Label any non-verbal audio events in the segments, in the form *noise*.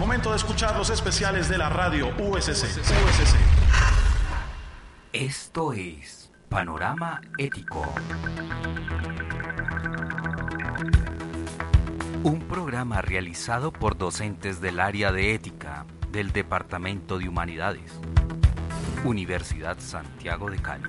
Momento de escuchar los especiales de la radio USC. Esto es Panorama Ético. Un programa realizado por docentes del área de ética del Departamento de Humanidades, Universidad Santiago de Cali.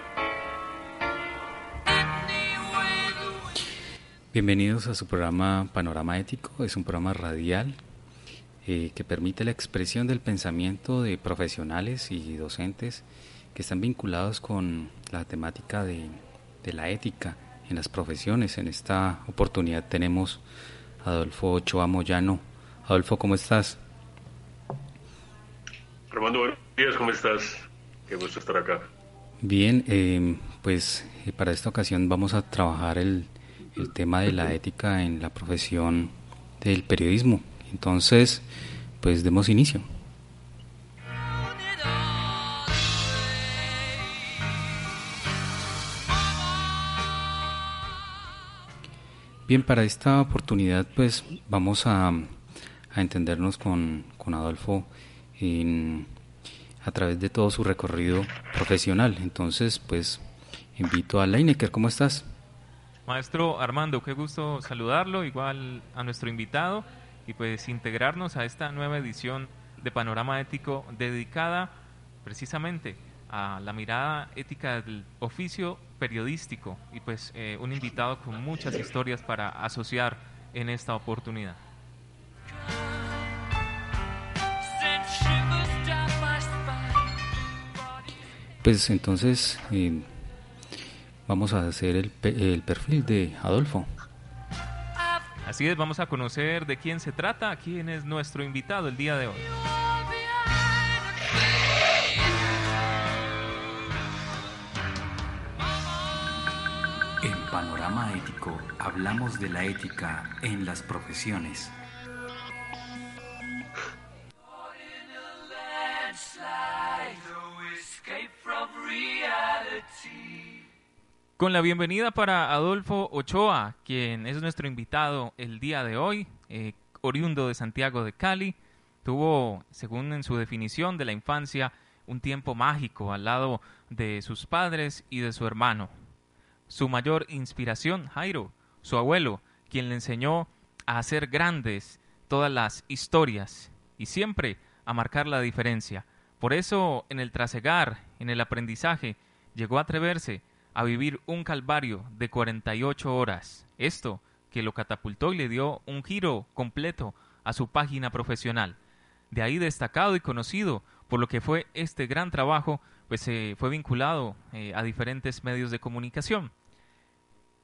Bienvenidos a su programa Panorama Ético. Es un programa radial eh, que permite la expresión del pensamiento de profesionales y docentes que están vinculados con la temática de, de la ética en las profesiones. En esta oportunidad tenemos a Adolfo Ochoa Moyano. Adolfo, ¿cómo estás? Armando, buenos días, ¿cómo estás? Qué gusto estar acá. Bien, eh, pues eh, para esta ocasión vamos a trabajar el, el tema de la ética en la profesión del periodismo. Entonces, pues demos inicio. Bien, para esta oportunidad pues vamos a, a entendernos con, con Adolfo en, a través de todo su recorrido profesional. Entonces, pues invito a Leinecker, ¿cómo estás? Maestro Armando, qué gusto saludarlo, igual a nuestro invitado y pues integrarnos a esta nueva edición de Panorama Ético dedicada precisamente a la mirada ética del oficio periodístico y pues eh, un invitado con muchas historias para asociar en esta oportunidad. Pues entonces eh, vamos a hacer el, pe- el perfil de Adolfo. Así es, vamos a conocer de quién se trata, quién es nuestro invitado el día de hoy. En Panorama Ético hablamos de la ética en las profesiones. Con la bienvenida para Adolfo Ochoa, quien es nuestro invitado el día de hoy, eh, oriundo de Santiago de Cali, tuvo, según en su definición de la infancia, un tiempo mágico al lado de sus padres y de su hermano. Su mayor inspiración, Jairo, su abuelo, quien le enseñó a hacer grandes todas las historias y siempre a marcar la diferencia. Por eso, en el trasegar, en el aprendizaje, llegó a atreverse a vivir un calvario de 48 horas. Esto que lo catapultó y le dio un giro completo a su página profesional. De ahí destacado y conocido por lo que fue este gran trabajo, pues eh, fue vinculado eh, a diferentes medios de comunicación.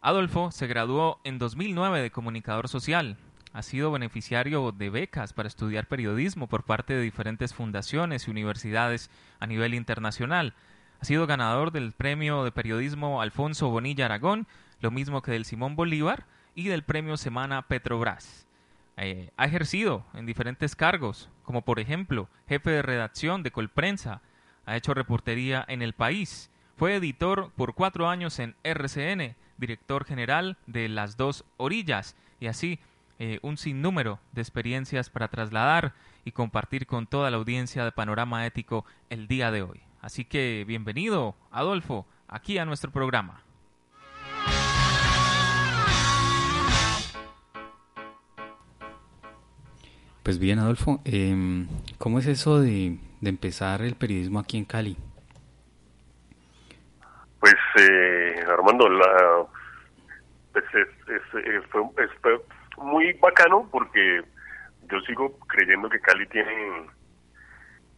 Adolfo se graduó en 2009 de comunicador social. Ha sido beneficiario de becas para estudiar periodismo por parte de diferentes fundaciones y universidades a nivel internacional. Ha sido ganador del premio de periodismo Alfonso Bonilla Aragón, lo mismo que del Simón Bolívar y del premio Semana Petrobras. Eh, ha ejercido en diferentes cargos, como por ejemplo jefe de redacción de Colprensa, ha hecho reportería en El País, fue editor por cuatro años en RCN, director general de Las Dos Orillas, y así eh, un sinnúmero de experiencias para trasladar y compartir con toda la audiencia de Panorama Ético el día de hoy. Así que bienvenido, Adolfo, aquí a nuestro programa. Pues bien, Adolfo, em, ¿cómo es eso de, de empezar el periodismo aquí en Cali? Pues, eh, Armando, la, pues es, es- fue, es- fue muy bacano porque yo sigo creyendo que Cali tiene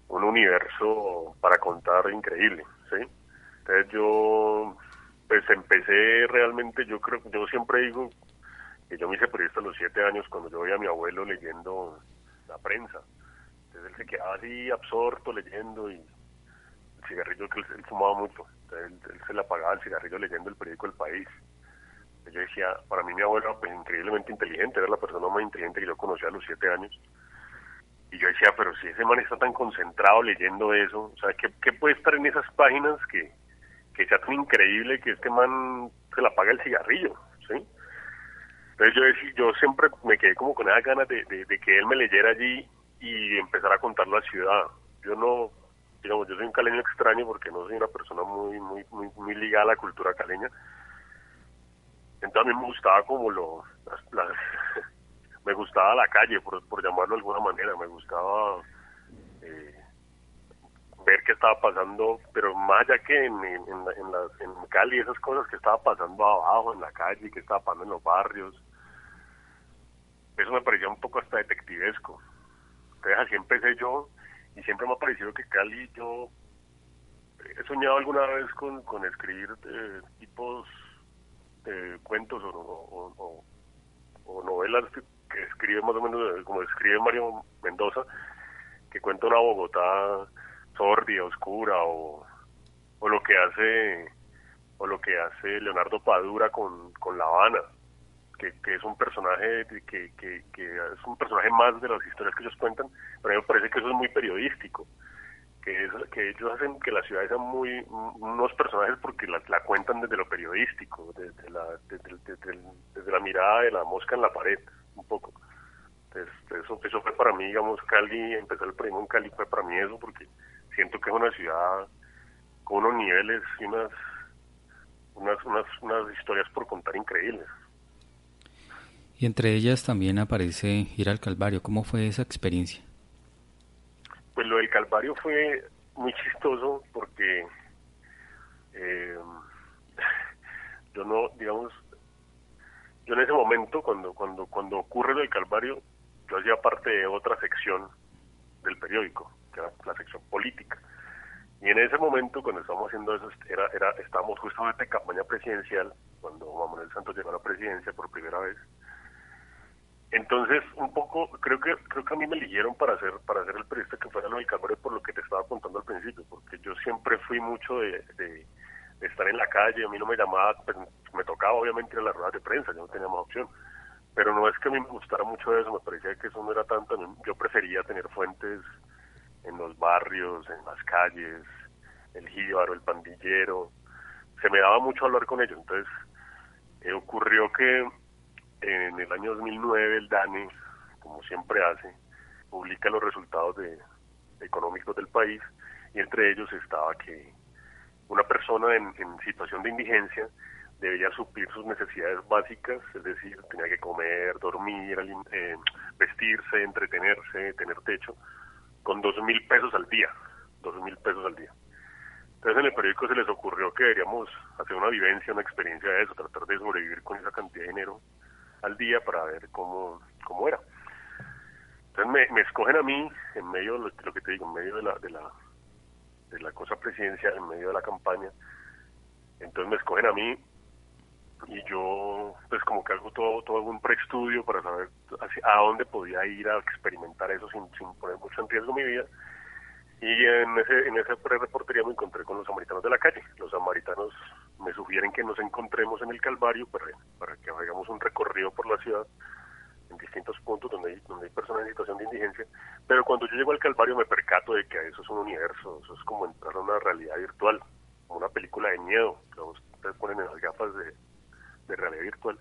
un universo para contar increíble, ¿sí? Entonces yo, pues empecé realmente, yo creo, yo siempre digo que yo me hice periodista a los siete años cuando yo veía a mi abuelo leyendo la prensa. Entonces él se quedaba así absorto leyendo y el cigarrillo que él, fumaba mucho. Entonces él, se le apagaba el cigarrillo leyendo el periódico El País. Entonces yo decía, para mí mi abuelo pues, increíblemente inteligente, era la persona más inteligente que yo conocía a los siete años. Y yo decía, pero si ese man está tan concentrado leyendo eso, o sea, ¿qué, qué puede estar en esas páginas que, que sea tan increíble que este man se le apaga el cigarrillo? ¿sí? Entonces yo, decí- yo siempre me quedé como con esas ganas de, de- que él me leyera allí y empezar a contar la ciudad. Yo no, digamos, yo soy un caleño extraño porque no soy una persona muy, muy, muy, muy ligada a la cultura caleña. Entonces a mí me gustaba como lo, las- me gustaba la calle, por, por llamarlo de alguna manera, me gustaba eh, ver qué estaba pasando, pero más allá que en, en, en, la- en, Cali, esas cosas que estaba pasando abajo en la calle, que estaba pasando en los barrios, eso me parecía un poco hasta detectivesco. Entonces así empecé yo y siempre me ha parecido que Cali yo he soñado alguna vez con, con escribir eh, tipos de cuentos o, o- o- o novelas que, escribe más o menos eh, como escribe Mario Mendoza, que cuenta una Bogotá sórdida, oscura o, o lo que hace o lo que hace Leonardo Padura con, con La Habana que, que es un personaje que, que, es un personaje más de las historias que ellos cuentan, pero a mí me parece que eso es muy periodístico, que es que ellos hacen que las ciudades sean muy unos personajes porque la, la cuentan desde lo periodístico, desde la, desde la mirada de la mosca en la pared, un poco. Entonces, eso, eso fue para mí, digamos, Cali, empezar el periodismo en Cali fue para mí eso, porque siento que es una ciudad con unos niveles y unas, unas, unas, unas historias por contar increíbles. Y entre ellas también aparece ir al Calvario. ¿Cómo fue esa experiencia? Pues lo del Calvario fue muy chistoso porque eh, *laughs* yo no, digamos, yo en ese momento, cuando, cuando, cuando ocurre lo del Calvario, yo hacía parte de otra sección del periódico, que era la sección política. Y en ese momento, cuando estábamos haciendo eso, era, era, estábamos justamente en campaña presidencial, cuando Manuel Santos llegó a la presidencia por primera vez. Entonces, un poco, creo que creo que a mí me eligieron para hacer para hacer el periodista que fuera lo del Calvario por lo que te estaba contando al principio, porque yo siempre fui mucho de- de estar en la calle, a mí no me llamaba, pues, me tocaba obviamente ir a las ruedas de prensa, yo no tenía más opción, pero no es que a mí me gustara mucho eso, me parecía que eso no era tanto, yo prefería tener fuentes en los barrios, en las calles, el jíbaro, el pandillero, se me daba mucho hablar con ellos, entonces eh, ocurrió que en el año 2009 el DANE, como siempre hace, publica los resultados de, económicos del país y entre ellos estaba que una persona en, en situación de indigencia debía suplir sus necesidades básicas, es decir, tenía que comer, dormir, eh, vestirse, entretenerse, tener techo, con dos mil pesos al día, dos mil pesos al día. Entonces en el periódico se les ocurrió que deberíamos hacer una vivencia, una experiencia de eso, tratar de sobrevivir con esa cantidad de dinero al día para ver cómo, cómo era. Entonces me, escogen a mí en medio de lo que te digo, en medio de la, de la de la cosa presidencial, en medio de la campaña. Entonces me escogen a mí y yo pues como que hago todo, todo un preestudio para saber a dónde podía ir a experimentar eso sin, sin poner mucho en riesgo mi vida. Y en ese, en esa pre-reportería me encontré con los samaritanos de la calle. Los samaritanos me sugieren que nos encontremos en el Calvario para, para que hagamos un recorrido por la ciudad en distintos puntos donde hay, donde hay personas en situación de indigencia. Pero cuando yo llego al Calvario me percato de que eso es un universo, eso es como entrar a una realidad virtual, como una película de miedo, que te ponen en las gafas de, de realidad virtual.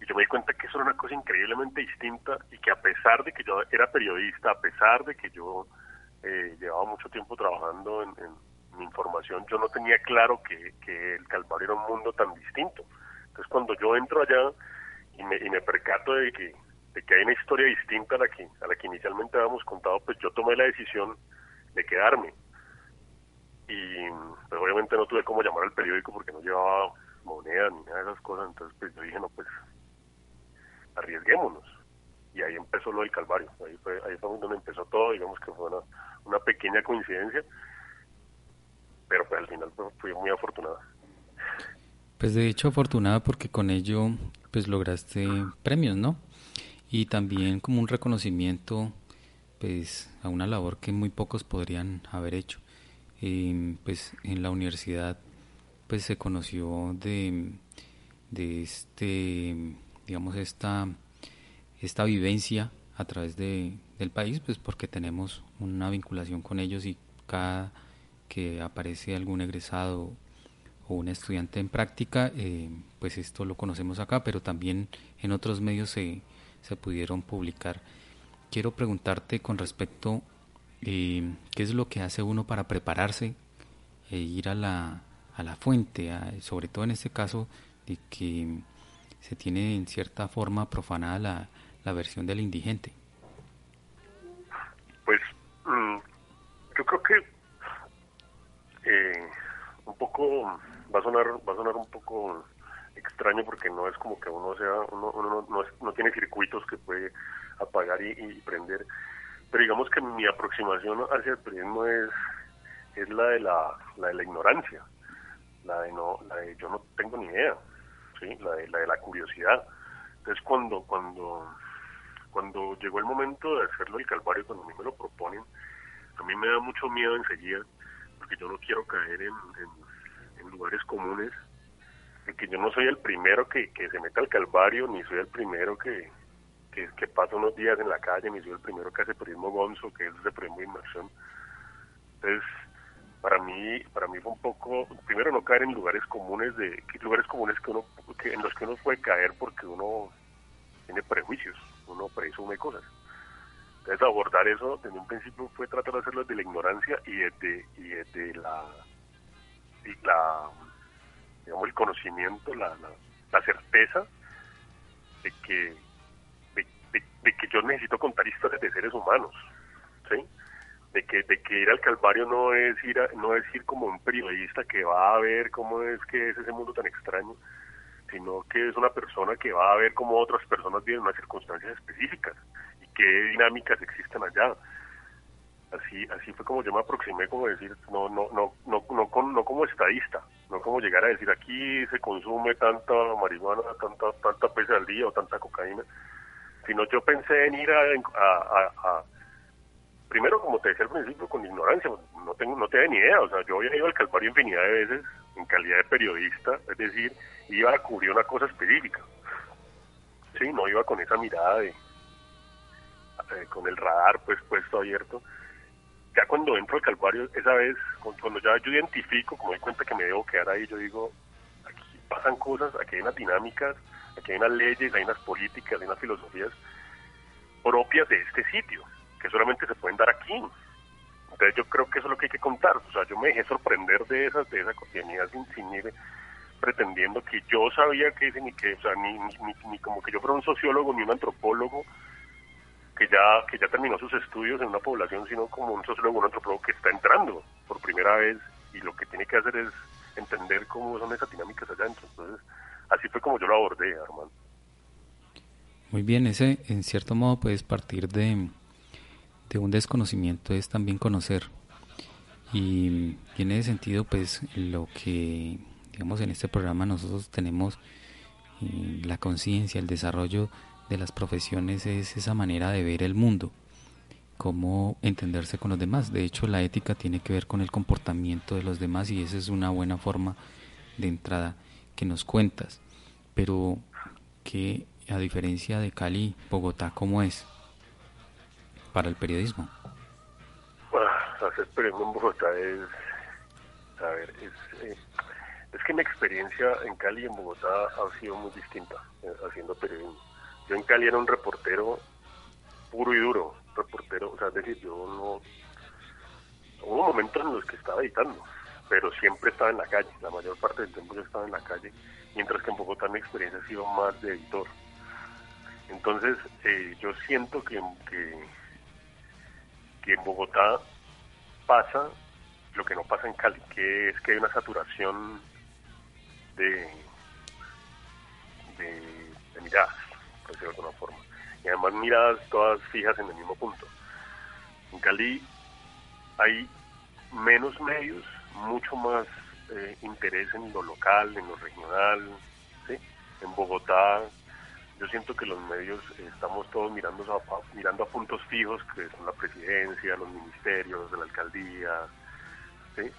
Y yo me di cuenta que eso era una cosa increíblemente distinta y que a pesar de que yo era periodista, a pesar de que yo eh, llevaba mucho tiempo trabajando en, en mi información, yo no tenía claro que, que el Calvario era un mundo tan distinto. Entonces cuando yo entro allá y me, y me percato de que, de que hay una historia distinta a la que, a la que inicialmente habíamos contado, pues yo tomé la decisión de quedarme. Y pues, obviamente no tuve cómo llamar al periódico porque no llevaba moneda ni nada de esas cosas, entonces pues yo dije, no, pues arriesguémonos. Y ahí empezó lo del Calvario, ahí fue, ahí fue donde empezó todo, digamos que fue una, una pequeña coincidencia, pero pues al final pues, fui muy afortunada. Pues de hecho afortunada porque con ello pues lograste premios, ¿no? Y también como un reconocimiento pues a una labor que muy pocos podrían haber hecho. Eh, pues en la universidad pues se conoció de, de este digamos esta esta vivencia a través de, del país pues porque tenemos una vinculación con ellos y cada que aparece algún egresado o un estudiante en práctica, eh, pues esto lo conocemos acá, pero también en otros medios se, se pudieron publicar. Quiero preguntarte con respecto, eh, ¿qué es lo que hace uno para prepararse e ir a la, a la fuente, a- sobre todo en este caso de que se tiene en cierta forma profanada la, la versión del indigente? Pues mm, yo creo que eh, un poco va a sonar va a sonar un poco extraño porque no es como que uno sea uno, uno no, no, no tiene circuitos que puede apagar y, y prender. Pero digamos que mi aproximación hacia el periodismo es es la de la, la de la ignorancia la de no la de yo no tengo ni idea sí la de la de la curiosidad. Entonces cuando cuando cuando llegó el momento de hacerlo el calvario cuando a mí me lo proponen a mí me da mucho miedo enseguida porque yo no quiero caer en lugares comunes de que yo no soy el primero que, que se meta al calvario ni soy el primero que, que, pasa unos días en la calle ni soy el primero que hace periodismo gonzo que es ese periodismo de inmersión. Entonces para mí para mí fue un poco primero no caer en lugares comunes de lugares comunes que uno que, en los que uno puede caer porque uno tiene prejuicios uno presume cosas. Entonces abordar eso desde un principio fue tratar de hacerlo desde la ignorancia y desde, y desde la, la digamos el conocimiento, la, la, la certeza de que de, que yo necesito contar historias de seres humanos, ¿sí? De que, de que ir al Calvario no es ir a- no es ir como un periodista que va a ver cómo es que es ese mundo tan extraño, sino que es una persona que va a ver cómo otras personas viven unas circunstancias específicas y qué dinámicas existen allá. Así así fue como yo me aproximé, como decir, no no no no no, con- no como estadista, no como llegar a decir aquí se consume tanta marihuana, tanta tanta pesa al día o tanta cocaína, sino yo pensé en ir a, a- a- primero como te decía al principio con ignorancia, no tengo no tenía ni idea, o sea, yo había ido al Calvario infinidad de veces en calidad de periodista, es decir, iba a cubrir una cosa específica. Sí, no iba con esa mirada de eh, con el radar pues puesto abierto. Ya cuando entro al Calvario, esa vez, cu- cuando ya yo identifico, como doy cuenta que me debo quedar ahí, yo digo, aquí pasan cosas, aquí hay unas dinámicas, aquí hay unas leyes, hay unas políticas, hay unas filosofías propias de este sitio, que solamente se pueden dar aquí. Entonces yo creo que eso es lo que hay que contar. O sea, yo me dejé sorprender de esa, de esa cotidianidad sin, sin ir pretendiendo que yo sabía que ni que, o sea, ni, ni, ni- ni como que yo fuera un sociólogo ni un antropólogo que ya que ya terminó sus estudios en una población, sino como un sociólogo, un antropólogo que está entrando por primera vez y lo que tiene que hacer es entender cómo son esas dinámicas allá adentro. Entonces, así fue como yo lo abordé, Armando. Muy bien, ese en cierto modo puedes partir de, de un desconocimiento, es también conocer. Y, y en ese sentido, pues lo que, digamos, en este programa nosotros tenemos eh, la conciencia, el desarrollo de las profesiones es esa manera de ver el mundo, cómo entenderse con los demás. De hecho, la ética tiene que ver con el comportamiento de los demás y esa es una buena forma de entrada que nos cuentas. Pero que a diferencia de Cali, Bogotá, ¿cómo es para el periodismo? Hacer periodismo en Bogotá es, a ver, es, eh, Es que mi experiencia en Cali y en Bogotá ha sido muy distinta eh, haciendo periodismo. Yo en Cali era un reportero puro y duro, reportero, o sea, es decir, yo no... Hubo momentos en los que estaba editando, pero siempre estaba en la calle, la mayor parte del tiempo yo estaba en la calle, mientras que en Bogotá mi experiencia ha sido más de editor. Entonces, eh, yo siento que, que, en Bogotá pasa lo que no pasa en Cali, que es que hay una saturación de, de miradas, por decirlo de alguna forma. Y además miradas todas fijas en el mismo punto. En Cali hay menos medios, mucho más eh, interés en lo local, en lo regional. ¿sí? En Bogotá yo siento que los medios eh, estamos todos mirando a, mirando a puntos fijos, que son la presidencia, los ministerios, la alcaldía. ¿sí?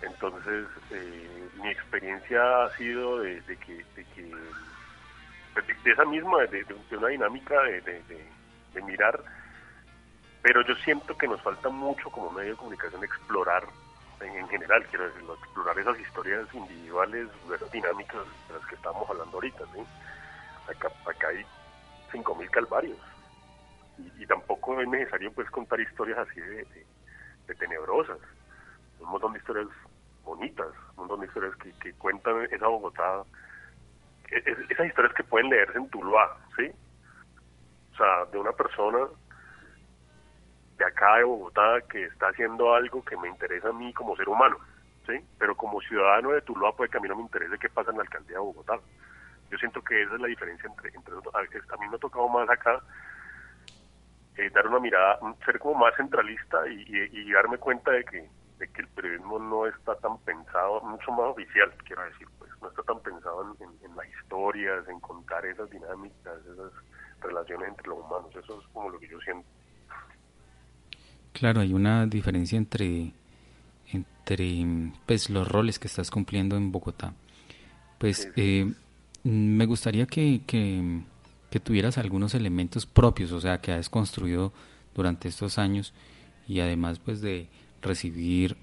Entonces, eh, mi experiencia ha sido de, de, que de, de esa misma, de, una dinámica de, mirar, pero yo siento que nos falta mucho como medio de comunicación explorar, en, en general, quiero decirlo, explorar esas historias individuales, esas dinámicas de las que estamos hablando ahorita, ¿sí? Acá, acá hay 5.000 calvarios y, tampoco es necesario pues contar historias así de, tenebrosas un montón de historias bonitas, un montón de historias que, cuentan esa Bogotá, es- esas historias que pueden leerse en Tuluá, ¿sí? O sea, de una persona de acá de Bogotá que está haciendo algo que me interesa a mí como ser humano, ¿sí? Pero como ciudadano de Tuluá puede que a mí no me interese qué pasa en la alcaldía de Bogotá. Yo siento que esa es la diferencia entre, entre a, a mí me ha tocado más acá eh, dar una mirada, ser como más centralista y, y- y darme cuenta de que, de que el periodismo no está tan pensado, mucho más oficial, quiero decir, pues no está tan pensado en, en- en las historias, en contar esas dinámicas, esas relaciones entre los humanos. Eso es como lo que yo siento. Claro, hay una diferencia entre, entre pues, los roles que estás cumpliendo en Bogotá. Pues eh, me gustaría que, que, que tuvieras algunos elementos propios, o sea, que has construido durante estos años y además pues de recibir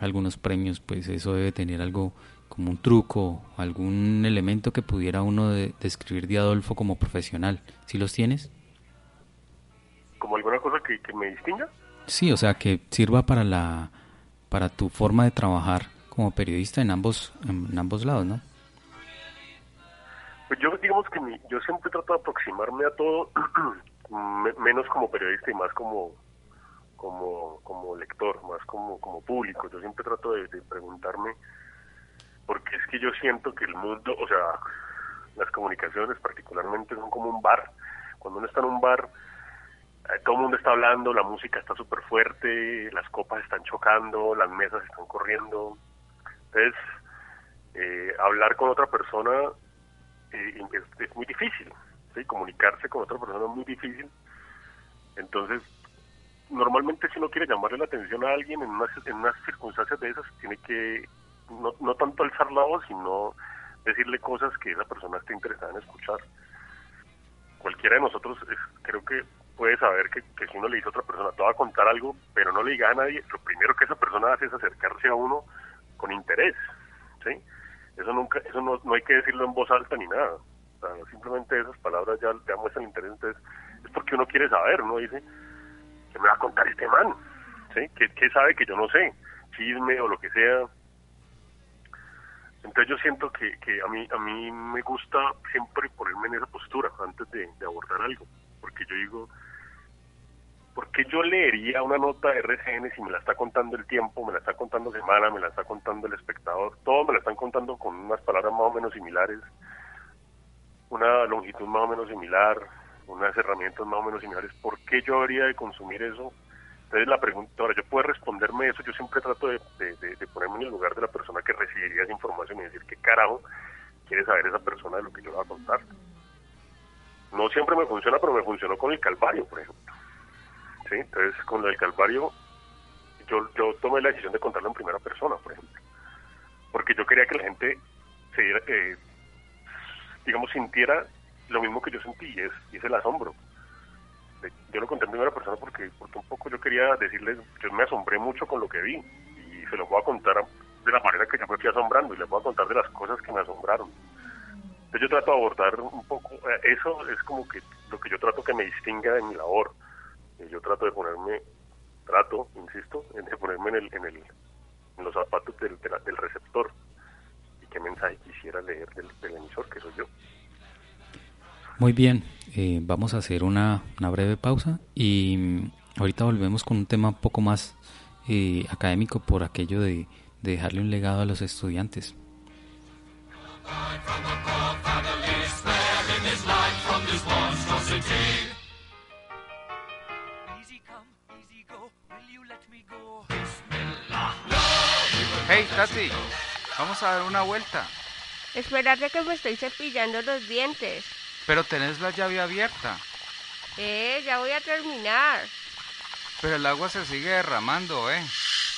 algunos premios, pues eso debe tener algo como un truco, algún elemento que pudiera uno de- describir de Adolfo como profesional. ¿Sí los tienes? ¿Como alguna cosa que, que me distinga? Sí, o sea, que sirva para la para tu forma de trabajar como periodista en ambos en ambos lados, ¿no? Pues yo digamos que mi- yo siempre trato de aproximarme a todo, *clears throat* me- menos como periodista y más como como como lector, más como como público. Yo siempre trato de, de preguntarme porque es que yo siento que el mundo, o sea, las comunicaciones particularmente son como un bar. Cuando uno está en un bar, eh, todo el mundo está hablando, la música está súper fuerte, las copas están chocando, las mesas están corriendo. Entonces, eh, hablar con otra persona eh, es, es muy difícil, ¿sí? comunicarse con otra persona es muy difícil. Entonces, normalmente si uno quiere llamarle la atención a alguien en unas, en unas circunstancias de esas, tiene que no, no tanto alzar la voz, sino decirle cosas que esa persona esté interesada en escuchar. Cualquiera de nosotros creo que puede saber que, que si uno le dice a otra persona, te va a contar algo, pero no le diga a nadie, lo primero que esa persona hace es acercarse a uno con interés, ¿sí? Eso nunca, eso no, no hay que decirlo en voz alta ni nada. O sea, simplemente esas palabras ya, ya muestran interés, entonces es porque uno quiere saber, uno dice, ¿qué me va a contar este man? ¿Sí? ¿Qué, qué sabe que yo no sé? Chisme o lo que sea. Entonces yo siento que, que a mí a mí me gusta siempre ponerme en esa postura antes de, abordar algo, porque yo digo, ¿por qué yo leería una nota de RCN si me la está contando el tiempo, me la está contando Semana, me la está contando el espectador? Todos me la están contando con unas palabras más o menos similares, una longitud más o menos similar, unas herramientas más o menos similares. ¿Por qué yo habría de consumir eso? Entonces la pregunta, ahora yo puedo responderme eso, yo siempre trato de, de- ponerme en el lugar de la persona que recibiría esa información y decir qué carajo quiere saber esa persona de lo que yo le voy a contar. No siempre me funciona, pero me funcionó con el Calvario, por ejemplo. ¿Sí? Entonces con del Calvario yo, yo tomé la decisión de contarlo en primera persona, por ejemplo. Porque yo quería que la gente se diera, eh, digamos, sintiera lo mismo que yo sentí, y es, y es el asombro. Yo lo conté en primera persona porque, porque un poco yo quería decirles, yo me asombré mucho con lo que vi, y se lo voy a contar de la manera que yo me fui asombrando y les voy a contar de las cosas que me asombraron. Entonces yo trato de abordar un poco, eh, eso es como que lo que yo trato que me distinga de mi labor. Eh, Yo trato de ponerme, trato, insisto, de ponerme en, el, en, el, en los zapatos del, del receptor y qué mensaje quisiera leer del emisor, que soy yo. Muy bien, eh, vamos a hacer una, una breve pausa y mm, ahorita volvemos con un tema un poco más eh, académico por aquello de, de dejarle un legado a los estudiantes. Hey, Tati, vamos a dar una vuelta. Espérate que me estoy cepillando los dientes. Pero tenés la llave abierta. Eh, ya voy a terminar. Pero el agua se sigue derramando, ¿eh?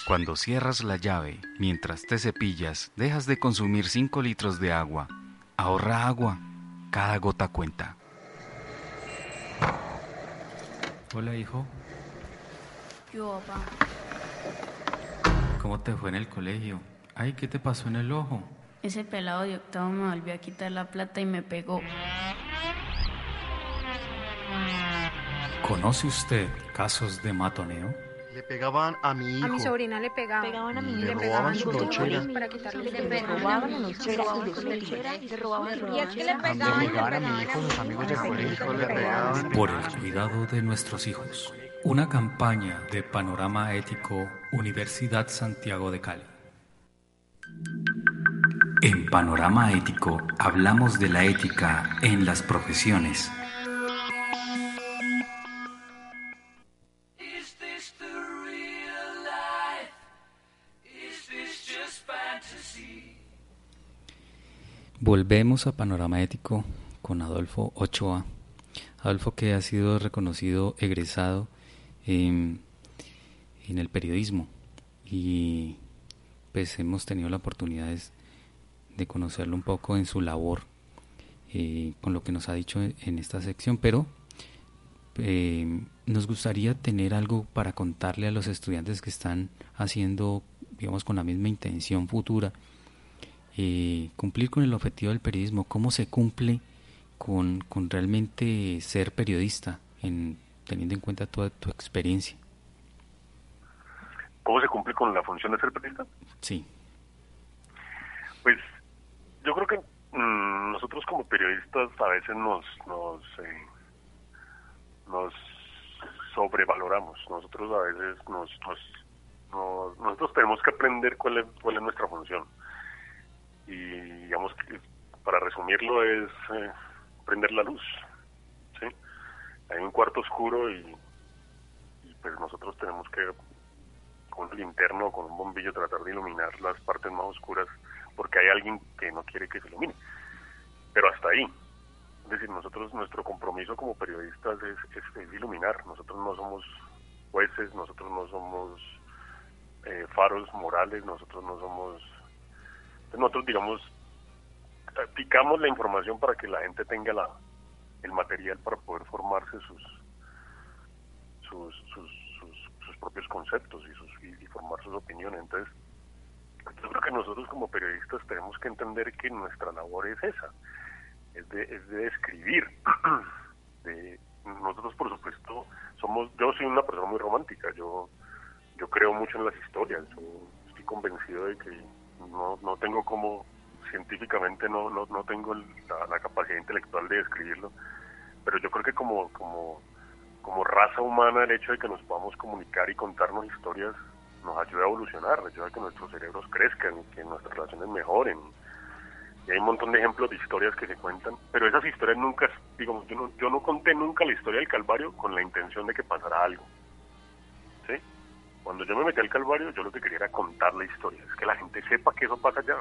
Cuando cierras la llave, mientras te cepillas, dejas de consumir 5 litros de agua. Ahorra agua. Cada gota cuenta. Hola hijo, Yo, papá. ¿cómo te fue en el colegio? Ay, ¿qué te pasó en el ojo? Ese pelado de octavo me volvió a quitar la plata y me pegó. ¿Conoce usted casos de matoneo? Le pegaban a mi hijo. A mi sobrina le pegaban. Pegaban a mi le hijo. pegaban Le su robaban su lonchera lonchera. para quitarle Le robaban la lonchera le robaban su Y es que le lonchera. pegaban, le pegaban a mi pegaban hijo, sus amigos del colegio le pegaban. Por el cuidado de nuestros hijos. Una campaña de Panorama Ético Universidad Santiago de Cali. En Panorama Ético hablamos de la ética en las profesiones. Volvemos a Panorama Ético con Adolfo Ochoa. Adolfo que ha sido reconocido egresado en, en el periodismo y pues hemos tenido la oportunidad de, conocerlo un poco en su labor eh, con lo que nos ha dicho en, en esta sección, pero eh, nos gustaría tener algo para contarle a los estudiantes que están haciendo, digamos, con la misma intención futura eh, cumplir con el objetivo del periodismo, cómo se cumple con, con realmente ser periodista, en, teniendo en cuenta toda tu experiencia. ¿Cómo se cumple con la función de ser periodista? Sí. Pues yo creo que mm, nosotros como periodistas a veces nos nos eh, nos sobrevaloramos. Nosotros a veces nos, nos, nos- nosotros tenemos que aprender cuál es cuál es nuestra función. Y digamos que para resumirlo es eh, prender la luz. ¿sí? Hay un cuarto oscuro y, pues nosotros tenemos que con un linterno con un bombillo tratar de iluminar las partes más oscuras porque hay alguien que no quiere que se ilumine. Pero hasta ahí. Es decir, nosotros, nuestro compromiso como periodistas es, iluminar. Nosotros no somos jueces, nosotros no somos eh, faros morales, nosotros no somos... Nosotros, digamos, picamos la información para que la gente tenga la, el material para poder formarse sus, sus, sus, propios conceptos y, sus, y formar sus opiniones. Entonces, yo creo que nosotros como periodistas tenemos que entender que nuestra labor es esa, es de, es de escribir. *clears throat* de, nosotros, por supuesto, somos, yo soy una persona muy romántica, yo, yo creo mucho en las historias, estoy convencido de que no, no tengo como, científicamente no, no, no tengo la, la capacidad intelectual de escribirlo, pero yo creo que como, como, como raza humana el hecho de que nos podamos comunicar y contarnos historias nos ayuda a evolucionar, ayuda a que nuestros cerebros crezcan, que nuestras relaciones mejoren. Y hay un montón de ejemplos de historias que se cuentan, pero esas historias nunca, digo, yo no, yo no conté nunca la historia del Calvario con la intención de que pasara algo. ¿Sí? Cuando yo me metí al Calvario, yo lo que quería era contar la historia, es que la gente sepa que eso pasa allá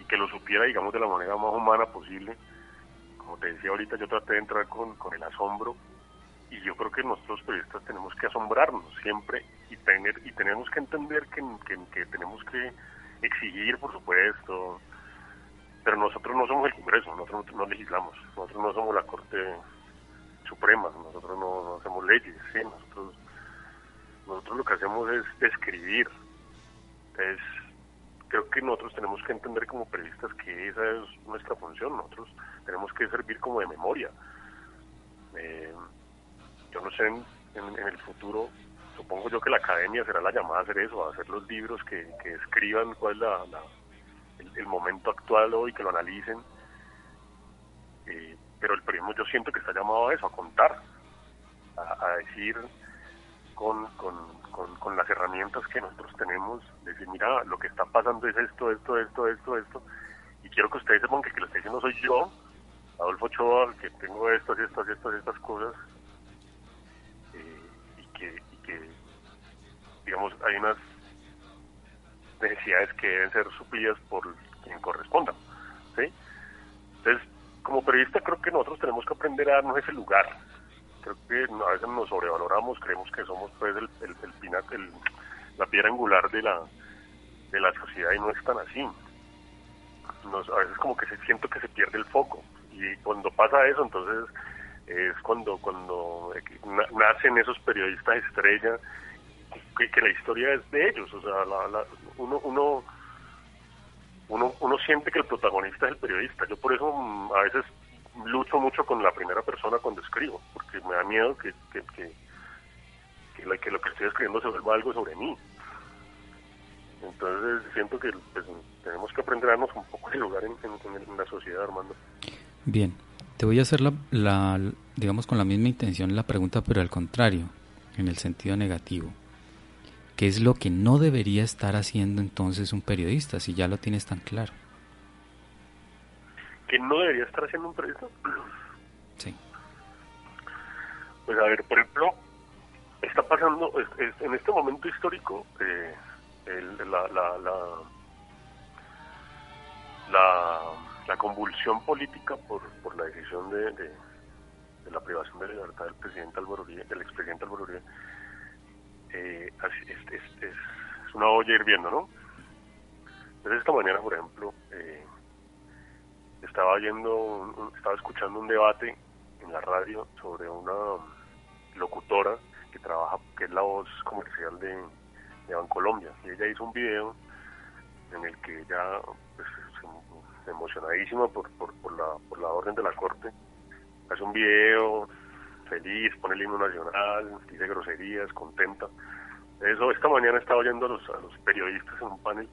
y que lo supiera, digamos, de la manera más humana posible. Como te decía ahorita, yo traté de entrar con, con el asombro y yo creo que nosotros periodistas tenemos que asombrarnos siempre y tener y tenemos que entender que, que, tenemos que exigir, por supuesto, pero nosotros no somos el Congreso, nosotros no, legislamos, nosotros no somos la Corte Suprema, nosotros no, hacemos leyes, ¿sí? nosotros nosotros lo que hacemos es escribir, es creo que nosotros tenemos que entender como periodistas que esa es nuestra función. Nosotros tenemos que servir como de memoria. Eh, yo no sé en, en- en el futuro, supongo yo que la academia será la llamada a hacer eso, a hacer los libros que, que escriban cuál es la, el, momento actual hoy, que lo analicen. Eh, pero el periodismo yo siento que está llamado a eso, a contar, a, decir con, con, con, con las herramientas que nosotros tenemos, decir, mira, lo que está pasando es esto, esto, esto, esto, esto, y quiero que ustedes sepan que, que lo está diciendo soy yo, Adolfo Ochoa, que tengo estas, estas, estas, estas cosas, eh, y, que, y que, digamos, hay unas necesidades que deben ser suplidas por quien corresponda, ¿sí? Entonces, como periodista creo que nosotros tenemos que aprender a darnos ese lugar. Creo que a veces nos sobrevaloramos, creemos que somos pues el, el, el pinac- el- la piedra angular de la de la sociedad y no es tan así. Nos, a veces como que se siento que se pierde el foco y cuando pasa eso entonces es cuando cuando na- nacen esos periodistas estrella que, la historia es de ellos, o sea, la- la- uno uno uno, uno siente que el protagonista es el periodista. Yo por eso mm, a veces lucho mucho con la primera persona cuando escribo, porque me da miedo que, que, que, que que lo que estoy escribiendo se vuelva algo sobre mí. Entonces siento que pues, tenemos que aprender a darnos un poco de lugar en la sociedad, Armando. Bien, te voy a hacer la, la, digamos con la misma intención la pregunta, pero al contrario, en el sentido negativo. ¿Qué es lo que no debería estar haciendo entonces un periodista si ya lo tienes tan claro? que no debería estar haciendo un periodista. *clears throat* Sí. Pues a ver, por ejemplo, está pasando es- es- en este momento histórico eh, el- la, la, la, la, la convulsión política por, por la decisión de, de, de la privación de libertad del presidente Álvaro Uribe, del expresidente Álvaro Uribe, eh, es, es, es, una olla hirviendo, ¿no? Entonces esta mañana, por ejemplo, eh, estaba yendo, un- estaba escuchando un debate en la radio sobre una locutora que trabaja, que es la voz comercial de, de Bancolombia, y ella hizo un video en el que ella, pues, emocionadísima por, por, por la, por la orden de la corte, hace un video feliz, pone el himno nacional, dice groserías, contenta. Eso, esta mañana estaba oyendo a los, periodistas en un panel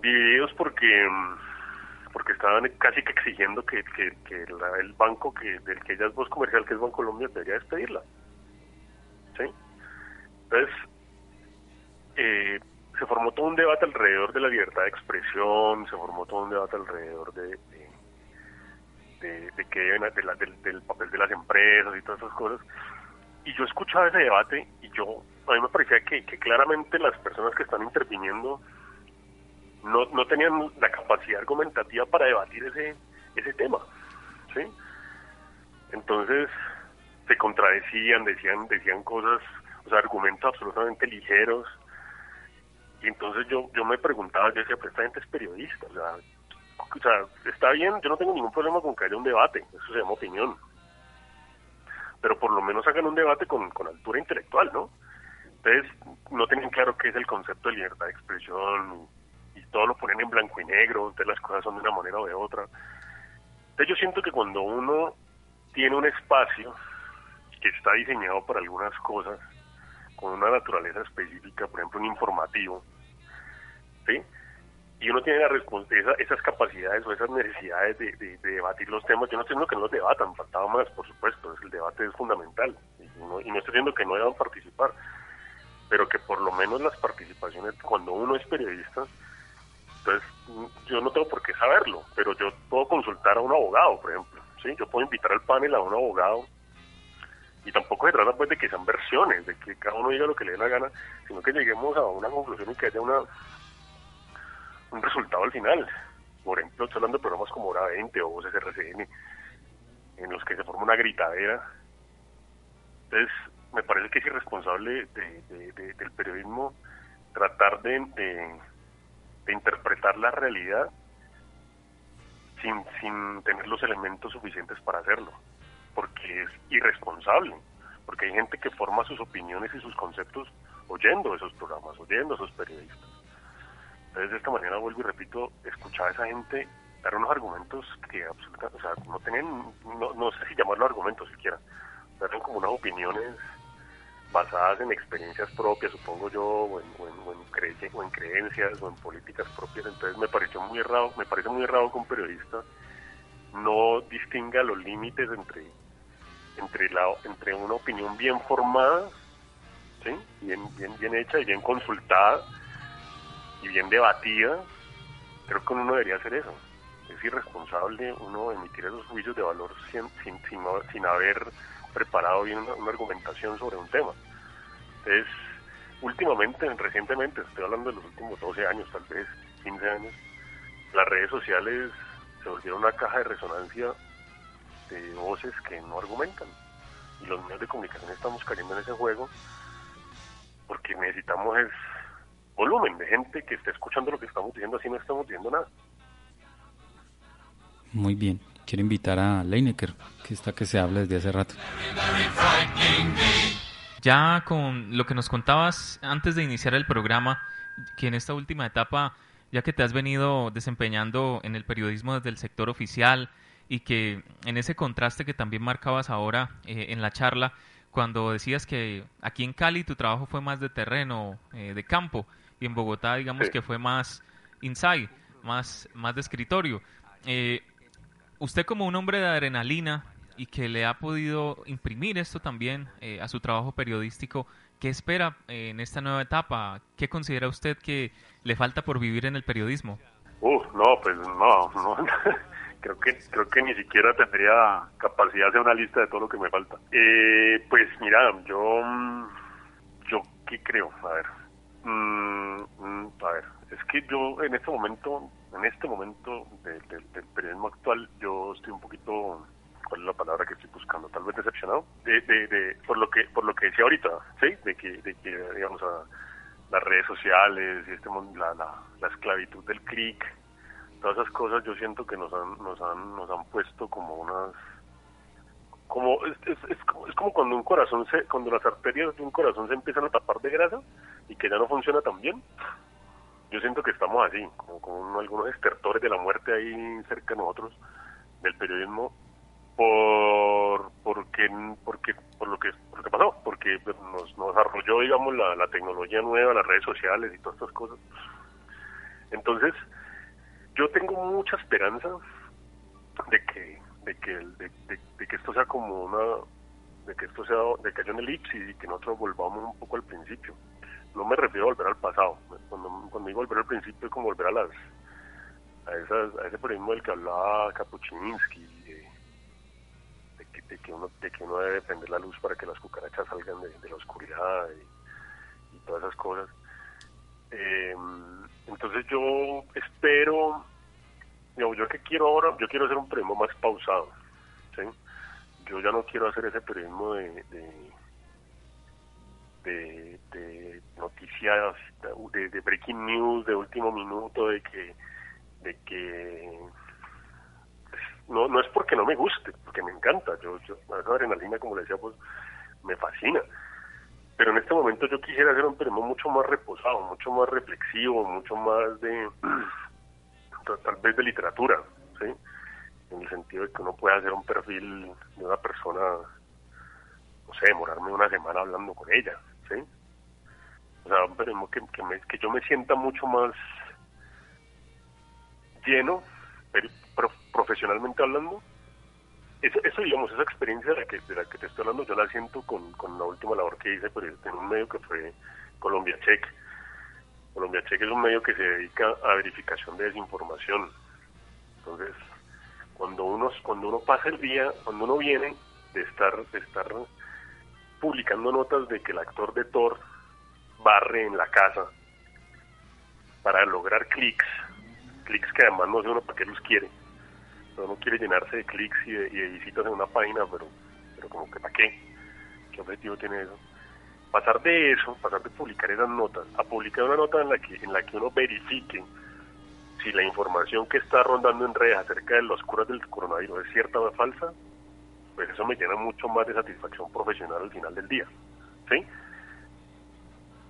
divididos porque mm, porque estaban casi que exigiendo que, que, el banco que del que ella es voz comercial, que es Bancolombia, debería despedirla. ¿Sí? Entonces, eh, se formó todo un debate alrededor de la libertad de expresión, se formó todo un debate alrededor de, de, de, de que deben- de la- del, del papel de las empresas y todas esas cosas. Y yo escuchaba ese debate y yo, a mí me parecía que, que claramente las personas que están interviniendo no, no tenían la capacidad argumentativa para debatir ese, ese tema. ¿sí? Entonces se contradecían, decían, decían cosas, o sea, argumentos absolutamente ligeros. Y entonces yo, yo me preguntaba, yo decía, pero esta gente es periodista, o sea, o sea, está bien, yo no tengo ningún problema con que haya un debate, eso se llama opinión. Pero por lo menos hagan un debate con, altura intelectual, ¿no? Entonces, no tenían claro qué es el concepto de libertad de expresión y todo lo ponen en blanco y negro, entonces las cosas son de una manera o de otra. Entonces yo siento que cuando uno tiene un espacio que está diseñado para algunas cosas, con una naturaleza específica, por ejemplo un informativo, ¿sí? Y uno tiene la esa- esas capacidades o esas necesidades de, de- de debatir los temas. Yo no estoy diciendo que no los debatan, faltaba más, por supuesto, es- el debate es fundamental. Y no, y no estoy diciendo que no deban participar, pero que por lo menos las participaciones, cuando uno es periodista, entonces yo no tengo por qué saberlo, pero yo puedo consultar a un abogado, por ejemplo. ¿sí? Yo puedo invitar al panel a un abogado y tampoco se trata pues de que sean versiones, de que cada uno diga lo que le dé la gana, sino que lleguemos a una conclusión y que haya una un resultado al final. Por ejemplo, estoy hablando de programas como Hora 20 o Voces en los que se forma una gritadera. Entonces, me parece que es irresponsable de- de- de- del periodismo tratar de interpretar la realidad sin, sin tener los elementos suficientes para hacerlo, porque es irresponsable, porque hay gente que forma sus opiniones y sus conceptos oyendo esos programas, oyendo esos periodistas. Entonces, de esta manera, vuelvo y repito, escuchar a esa gente dar unos argumentos que absolutamente, o sea, no tienen, no, no sé si llamarlo argumentos siquiera, eran como unas opiniones basadas en experiencias propias, supongo yo, o en, o o en creencias, o en políticas propias. Entonces me pareció muy errado, me parece muy errado que un periodista no distinga los límites entre entre la entre una opinión bien formada, ¿sí? bien, bien, bien hecha y bien consultada y bien debatida. Creo que uno no debería hacer eso. Es irresponsable uno emitir esos juicios de valor sin, sin, sin, sin haber preparado bien una, una argumentación sobre un tema. Entonces, últimamente, recientemente, estoy hablando de los últimos 12 años, tal vez 15 años, las redes sociales se volvieron una caja de resonancia de voces que no argumentan. Y los medios de comunicación estamos cayendo en ese juego porque necesitamos es volumen de gente que esté escuchando lo que estamos diciendo, así no estamos diciendo nada. Muy bien. Quiero invitar a Leinecker, que está que se habla desde hace rato. Ya con lo que nos contabas antes de iniciar el programa, que en esta última etapa, ya que te has venido desempeñando en el periodismo desde el sector oficial y que en ese contraste que también marcabas ahora eh, en la charla, cuando decías que aquí en Cali tu trabajo fue más de terreno, eh, de campo, y en Bogotá digamos Sí. que fue más inside, más, más de escritorio. Eh, usted como un hombre de adrenalina y que le ha podido imprimir esto también eh, a su trabajo periodístico, ¿qué espera eh, en esta nueva etapa? ¿Qué considera usted que le falta por vivir en el periodismo? Uf, no, pues no, no. *laughs* creo que creo que ni siquiera tendría capacidad de hacer una lista de todo lo que me falta. Eh, pues mira, yo yo qué creo, a ver, Mm, mm, a ver, es que yo en este momento, en este momento de- de- del periodismo actual, yo estoy un poquito ¿cuál es la palabra que estoy buscando? Tal vez decepcionado de, de, por lo que por lo que decía ahorita, sí, de que de que digamos las redes sociales y este la, la, la esclavitud del clic, todas esas cosas yo siento que nos han nos han nos han puesto como unas como es, es, es como, es como cuando un corazón se cuando las arterias de un corazón se empiezan a tapar de grasa y que ya no funciona tan bien. Yo siento que estamos así, como con un- algunos estertores de la muerte ahí cerca de nosotros del periodismo por porque porque por lo que por pasó porque pues, nos, nos arrolló digamos la, la tecnología nueva las redes sociales y todas estas cosas entonces yo tengo mucha esperanza de que de que de que esto sea como una de que esto sea de que haya una elipsis y que nosotros volvamos un poco al principio no me refiero a volver al pasado cuando, cuando digo volver al principio es como volver a las a, esas, a ese periodismo del que hablaba Kapuczynski de, que, de que uno de que uno debe prender la luz para que las cucarachas salgan de, la oscuridad y, todas esas cosas Eh, entonces yo espero digamos, yo que quiero ahora yo quiero hacer un periodismo más pausado ¿sí? yo ya no quiero hacer ese periodismo de, de de, noticias, de, breaking news, de último minuto, de que, de que no, no es porque no me guste, porque me encanta, yo, yo esa adrenalina, como le decía, pues me fascina. Pero en este momento yo quisiera hacer un periodismo mucho más reposado, mucho más reflexivo, mucho más de, *clears throat* tal vez de literatura, ¿sí? En el sentido de que uno pueda hacer un perfil de una persona no sé, demorarme una semana hablando con ella, ¿sí? O sea, periodismo que, que, me- yo me sienta mucho más lleno, pero, pro- profesionalmente hablando. Eso, eso, digamos, esa experiencia de la, que, de la que te estoy hablando, yo la siento con, con la última labor que hice pero en un medio que fue Colombia Check. Colombia Check es un medio que se dedica a verificación de desinformación. Entonces, cuando uno, cuando uno pasa el día, cuando uno viene de estar, de estar publicando notas de que el actor de Thor barre en la casa para lograr clics, clics que además no sé uno para qué los quiere. Uno quiere llenarse de clics y de, visitas en una página, pero, pero como que para qué, qué objetivo tiene eso. Pasar de eso, pasar de publicar esas notas, a publicar una nota en la que, en la que uno verifique si la información que está rondando en redes acerca de las curas del coronavirus es cierta o falsa, pues eso me llena mucho más de satisfacción profesional al final del día. ¿Sí?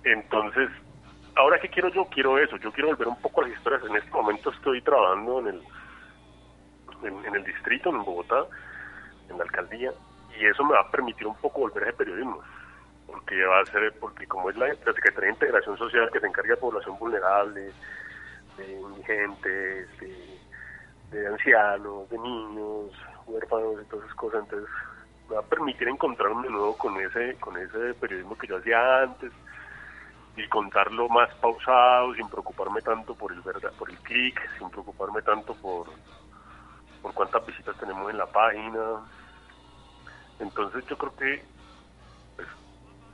Entonces, ahora que quiero yo, quiero eso, yo quiero volver un poco a las historias. En este momento estoy trabajando en el, en, el distrito, en Bogotá, en la alcaldía, y eso me va a permitir un poco volver a periodismo porque va a ser, porque como es la, la Secretaría de Integración Social que se encarga de población vulnerable, de indigentes, de ancianos, de niños, huérfanos y todas esas cosas, entonces me va a permitir encontrarme de nuevo con ese, con ese periodismo que yo hacía antes y contarlo más pausado, sin preocuparme tanto por el verdad, por el clic, sin preocuparme tanto por, por cuántas visitas tenemos en la página. Entonces yo creo que pues,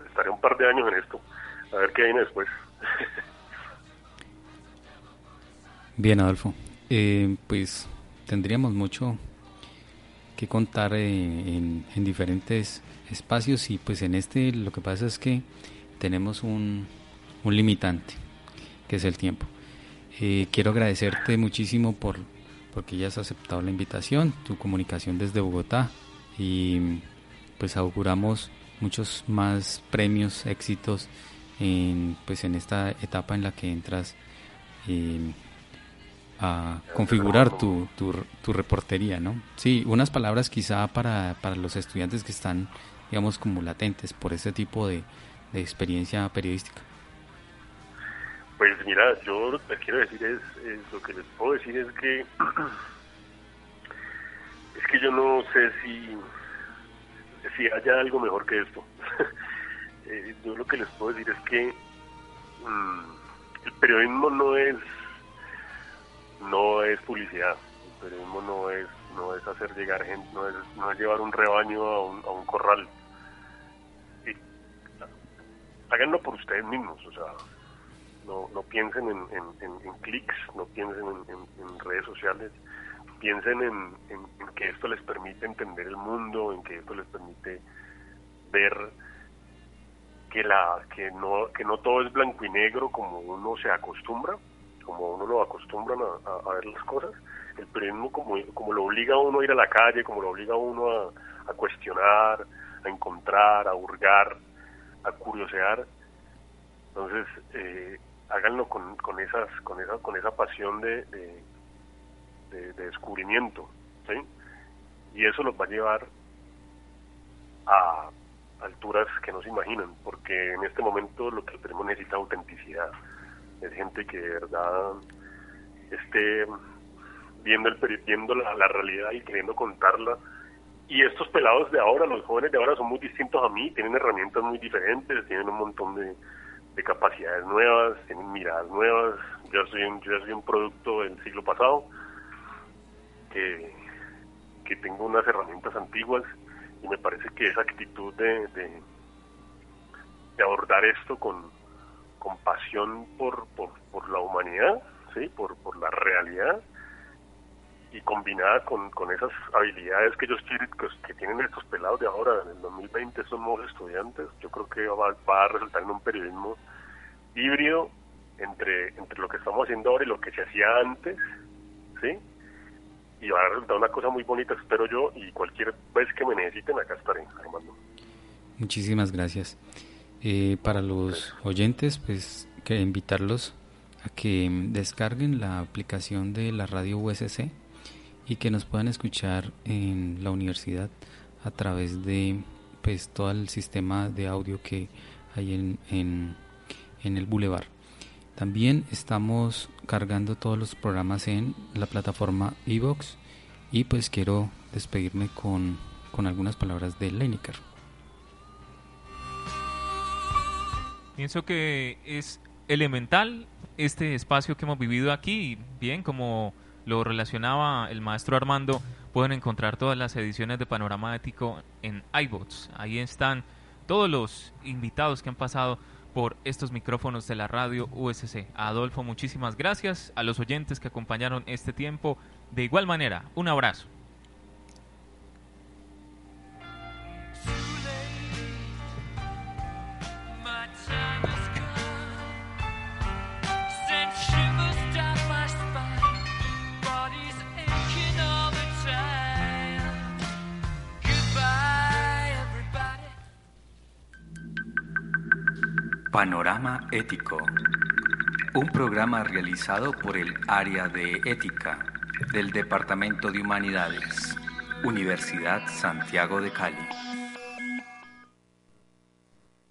estaré un par de años en esto, a ver qué viene después. Bien, Adolfo. Eh, pues tendríamos mucho contar en, en diferentes espacios y pues en este lo que pasa es que tenemos un, un limitante, que es el tiempo. Eh, quiero agradecerte muchísimo por porque ya has aceptado la invitación, tu comunicación desde Bogotá y pues auguramos muchos más premios, éxitos en pues en esta etapa en la que entras eh, a configurar tu, tu, tu reportería, ¿no? Sí, unas palabras quizá para, para los estudiantes que están, digamos, como latentes por ese tipo de, de experiencia periodística. Pues mira, yo lo que quiero decir es, lo que les puedo decir es que *clears throat* es que yo no sé si si haya algo mejor que esto. *laughs* eh, yo lo que les puedo decir es que mmm, el periodismo no es no es publicidad, el periodismo no es no es hacer llegar gente, no es, no es llevar un rebaño a un, a un corral. Y, háganlo por ustedes mismos, o sea, no, no piensen en, en, en, en clics, no piensen en, redes sociales, piensen en, que esto les permite entender el mundo, en que esto les permite ver que la que no que no todo es blanco y negro como uno se acostumbra, como uno lo acostumbran a, ver las cosas. El periodismo como, como lo obliga a uno a ir a la calle, como lo obliga a uno a, cuestionar, a encontrar, a hurgar, a curiosear. Entonces, eh, háganlo con, con esas con esa con esa pasión de, de, de, de descubrimiento y eso los va a llevar a alturas que no se imaginan porque en este momento lo que tenemos necesita autenticidad es gente que de verdad esté viendo el viendo la, la realidad y queriendo contarla y estos pelados de ahora los jóvenes de ahora son muy distintos a mí tienen herramientas muy diferentes tienen un montón de de capacidades nuevas, tienen miradas nuevas. Yo soy un, yo soy un producto del siglo pasado que, que tengo unas herramientas antiguas y me parece que esa actitud de, de, de abordar esto con, con pasión por, por, por la humanidad, ¿sí? por, por la realidad y combinada con, con esas habilidades que ellos tienen estos pelados de ahora, en el 2020, estos nuevos estudiantes, yo creo que va, va, a resultar en un periodismo híbrido entre, entre lo que estamos haciendo ahora y lo que se hacía antes, ¿sí? Y va a resultar una cosa muy bonita, espero yo, y cualquier vez que me necesiten, acá estaré, Armando. Muchísimas gracias. Eh, para los oyentes, pues, que invitarlos a que descarguen la aplicación de la radio USC y que nos puedan escuchar en la universidad a través de pues todo el sistema de audio que hay en, en, el Boulevard. También estamos cargando todos los programas en la plataforma Evox y pues quiero despedirme con, con algunas palabras de Leinecker. Pienso que es elemental este espacio que hemos vivido aquí, bien como lo relacionaba el maestro Armando, pueden encontrar todas las ediciones de Panorama Ético en iBots. Ahí están todos los invitados que han pasado por estos micrófonos de la radio USC. Adolfo, muchísimas gracias. A los oyentes que acompañaron este tiempo, de igual manera, un abrazo. Panorama Ético. un programa realizado por el Área de Ética del Departamento de Humanidades, Universidad Santiago de Cali.